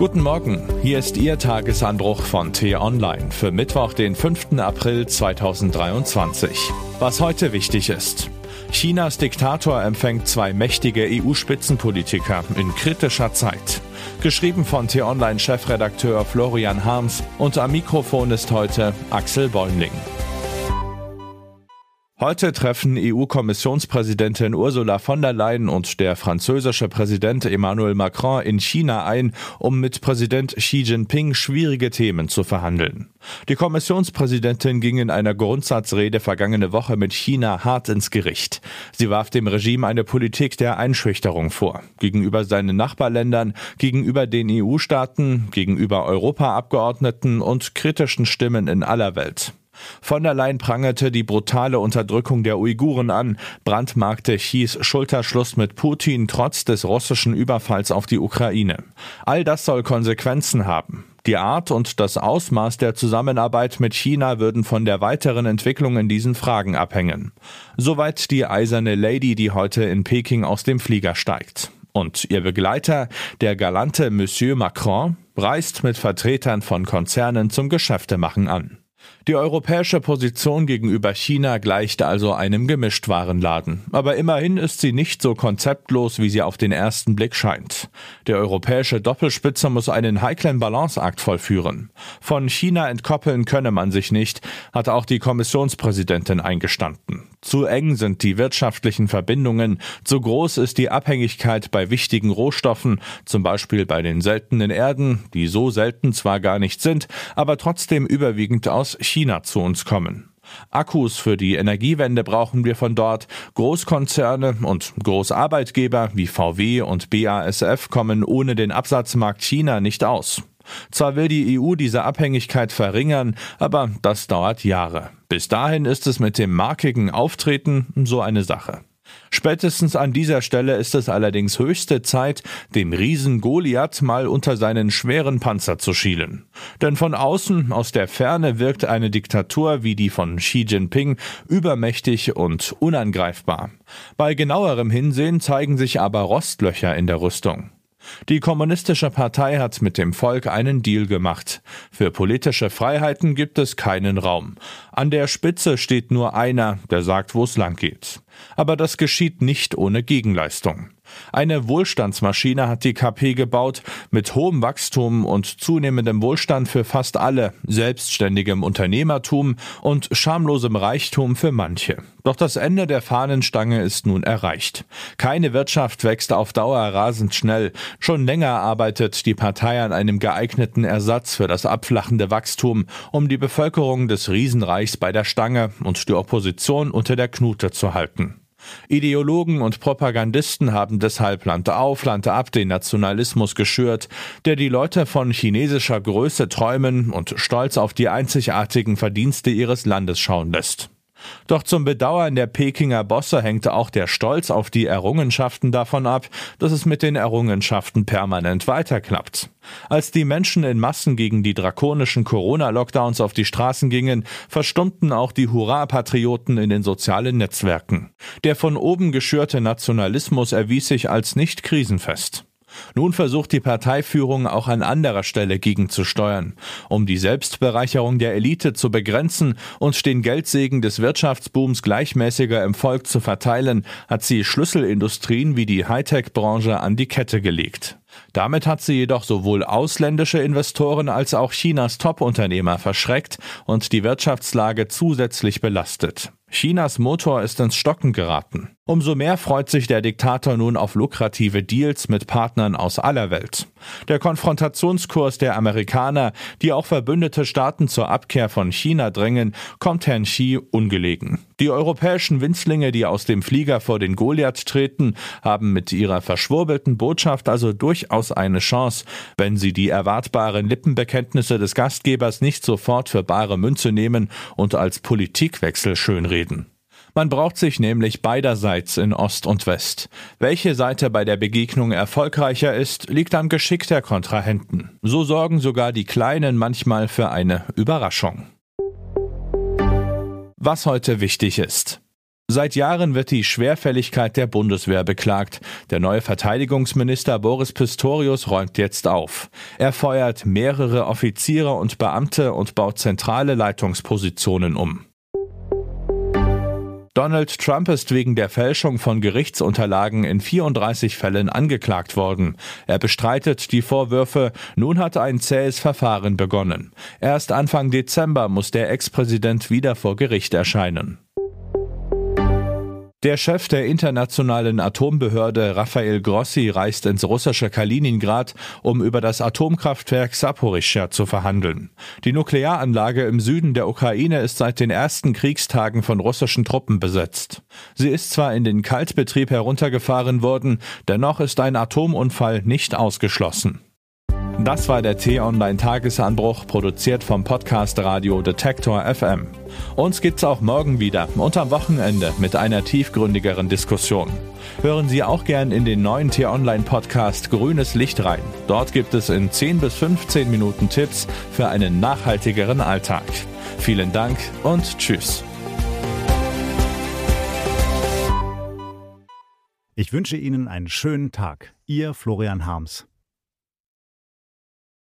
Guten Morgen, hier ist Ihr Tagesanbruch von T-Online für Mittwoch, den 5. April 2023. Was heute wichtig ist. Chinas Diktator empfängt zwei mächtige EU-Spitzenpolitiker in kritischer Zeit. Geschrieben von T-Online-Chefredakteur Florian Harms und am Mikrofon ist heute Axel Bäumling. Heute treffen EU-Kommissionspräsidentin Ursula von der Leyen und der französische Präsident Emmanuel Macron in China ein, um mit Präsident Xi Jinping schwierige Themen zu verhandeln. Die Kommissionspräsidentin ging in einer Grundsatzrede vergangene Woche mit China hart ins Gericht. Sie warf dem Regime eine Politik der Einschüchterung vor. Gegenüber seinen Nachbarländern, gegenüber den EU-Staaten, gegenüber Europaabgeordneten und kritischen Stimmen in aller Welt. Von der Leyen prangerte die brutale Unterdrückung der Uiguren an, brandmarkte Chis Schulterschluss mit Putin trotz des russischen Überfalls auf die Ukraine. All das soll Konsequenzen haben. Die Art und das Ausmaß der Zusammenarbeit mit China würden von der weiteren Entwicklung in diesen Fragen abhängen. Soweit die eiserne Lady, die heute in Peking aus dem Flieger steigt. Und ihr Begleiter, der galante Monsieur Macron, reist mit Vertretern von Konzernen zum Geschäftemachen an. Die europäische Position gegenüber China gleicht also einem Gemischtwarenladen. Aber immerhin ist sie nicht so konzeptlos, wie sie auf den ersten Blick scheint. Der europäische Doppelspitze muss einen heiklen Balanceakt vollführen. Von China entkoppeln könne man sich nicht, hat auch die Kommissionspräsidentin eingestanden. Zu eng sind die wirtschaftlichen Verbindungen, zu groß ist die Abhängigkeit bei wichtigen Rohstoffen, zum Beispiel bei den seltenen Erden, die so selten zwar gar nicht sind, aber trotzdem überwiegend aus China zu uns kommen. Akkus für die Energiewende brauchen wir von dort. Großkonzerne und Großarbeitgeber wie VW und BASF kommen ohne den Absatzmarkt China nicht aus. Zwar will die EU diese Abhängigkeit verringern, aber das dauert Jahre. Bis dahin ist es mit dem markigen Auftreten so eine Sache. Spätestens an dieser Stelle ist es allerdings höchste Zeit, dem Riesen Goliath mal unter seinen schweren Panzer zu schielen. Denn von außen, aus der Ferne wirkt eine Diktatur wie die von Xi Jinping übermächtig und unangreifbar. Bei genauerem Hinsehen zeigen sich aber Rostlöcher in der Rüstung. Die Kommunistische Partei hat mit dem Volk einen Deal gemacht. Für politische Freiheiten gibt es keinen Raum. An der Spitze steht nur einer, der sagt, wo es lang geht. Aber das geschieht nicht ohne Gegenleistung. Eine Wohlstandsmaschine hat die KP gebaut, mit hohem Wachstum und zunehmendem Wohlstand für fast alle, selbstständigem Unternehmertum und schamlosem Reichtum für manche. Doch das Ende der Fahnenstange ist nun erreicht. Keine Wirtschaft wächst auf Dauer rasend schnell. Schon länger arbeitet die Partei an einem geeigneten Ersatz für das abflachende Wachstum, um die Bevölkerung des Riesenreichs bei der Stange und die Opposition unter der Knute zu halten. Ideologen und Propagandisten haben deshalb Land auf, Land ab den Nationalismus geschürt, der die Leute von chinesischer Größe träumen und stolz auf die einzigartigen Verdienste ihres Landes schauen lässt. Doch zum Bedauern der Pekinger Bosse hängte auch der Stolz auf die Errungenschaften davon ab, dass es mit den Errungenschaften permanent weiterklappt. Als die Menschen in Massen gegen die drakonischen Corona-Lockdowns auf die Straßen gingen, verstummten auch die Hurra-Patrioten in den sozialen Netzwerken. Der von oben geschürte Nationalismus erwies sich als nicht krisenfest. Nun versucht die Parteiführung auch an anderer Stelle gegenzusteuern, um die Selbstbereicherung der Elite zu begrenzen und den Geldsegen des Wirtschaftsbooms gleichmäßiger im Volk zu verteilen, hat sie Schlüsselindustrien wie die Hightech-Branche an die Kette gelegt. Damit hat sie jedoch sowohl ausländische Investoren als auch Chinas Top-Unternehmer verschreckt und die Wirtschaftslage zusätzlich belastet. Chinas Motor ist ins Stocken geraten. Umso mehr freut sich der Diktator nun auf lukrative Deals mit Partnern aus aller Welt. Der Konfrontationskurs der Amerikaner, die auch verbündete Staaten zur Abkehr von China drängen, kommt Herrn Xi ungelegen. Die europäischen Winzlinge, die aus dem Flieger vor den Goliath treten, haben mit ihrer verschwurbelten Botschaft also durchaus eine Chance, wenn sie die erwartbaren Lippenbekenntnisse des Gastgebers nicht sofort für bare Münze nehmen und als Politikwechsel schönreden. Man braucht sich nämlich beiderseits in Ost und West. Welche Seite bei der Begegnung erfolgreicher ist, liegt am Geschick der Kontrahenten. So sorgen sogar die Kleinen manchmal für eine Überraschung. Was heute wichtig ist. Seit Jahren wird die Schwerfälligkeit der Bundeswehr beklagt. Der neue Verteidigungsminister Boris Pistorius räumt jetzt auf. Er feuert mehrere Offiziere und Beamte und baut zentrale Leitungspositionen um. Donald Trump ist wegen der Fälschung von Gerichtsunterlagen in 34 Fällen angeklagt worden. Er bestreitet die Vorwürfe. Nun hat ein zähes Verfahren begonnen. Erst Anfang Dezember muss der Ex-Präsident wieder vor Gericht erscheinen. Der Chef der internationalen Atombehörde Rafael Grossi reist ins russische Kaliningrad, um über das Atomkraftwerk Saporischschja zu verhandeln. Die Nuklearanlage im Süden der Ukraine ist seit den ersten Kriegstagen von russischen Truppen besetzt. Sie ist zwar in den Kaltbetrieb heruntergefahren worden, dennoch ist ein Atomunfall nicht ausgeschlossen. Das war der T-Online-Tagesanbruch, produziert vom Podcast Radio Detektor FM. Uns gibt's auch morgen wieder und am Wochenende mit einer tiefgründigeren Diskussion. Hören Sie auch gern in den neuen T-Online-Podcast Grünes Licht rein. Dort gibt es in 10 bis 15 Minuten Tipps für einen nachhaltigeren Alltag. Vielen Dank und Tschüss. Ich wünsche Ihnen einen schönen Tag. Ihr Florian Harms.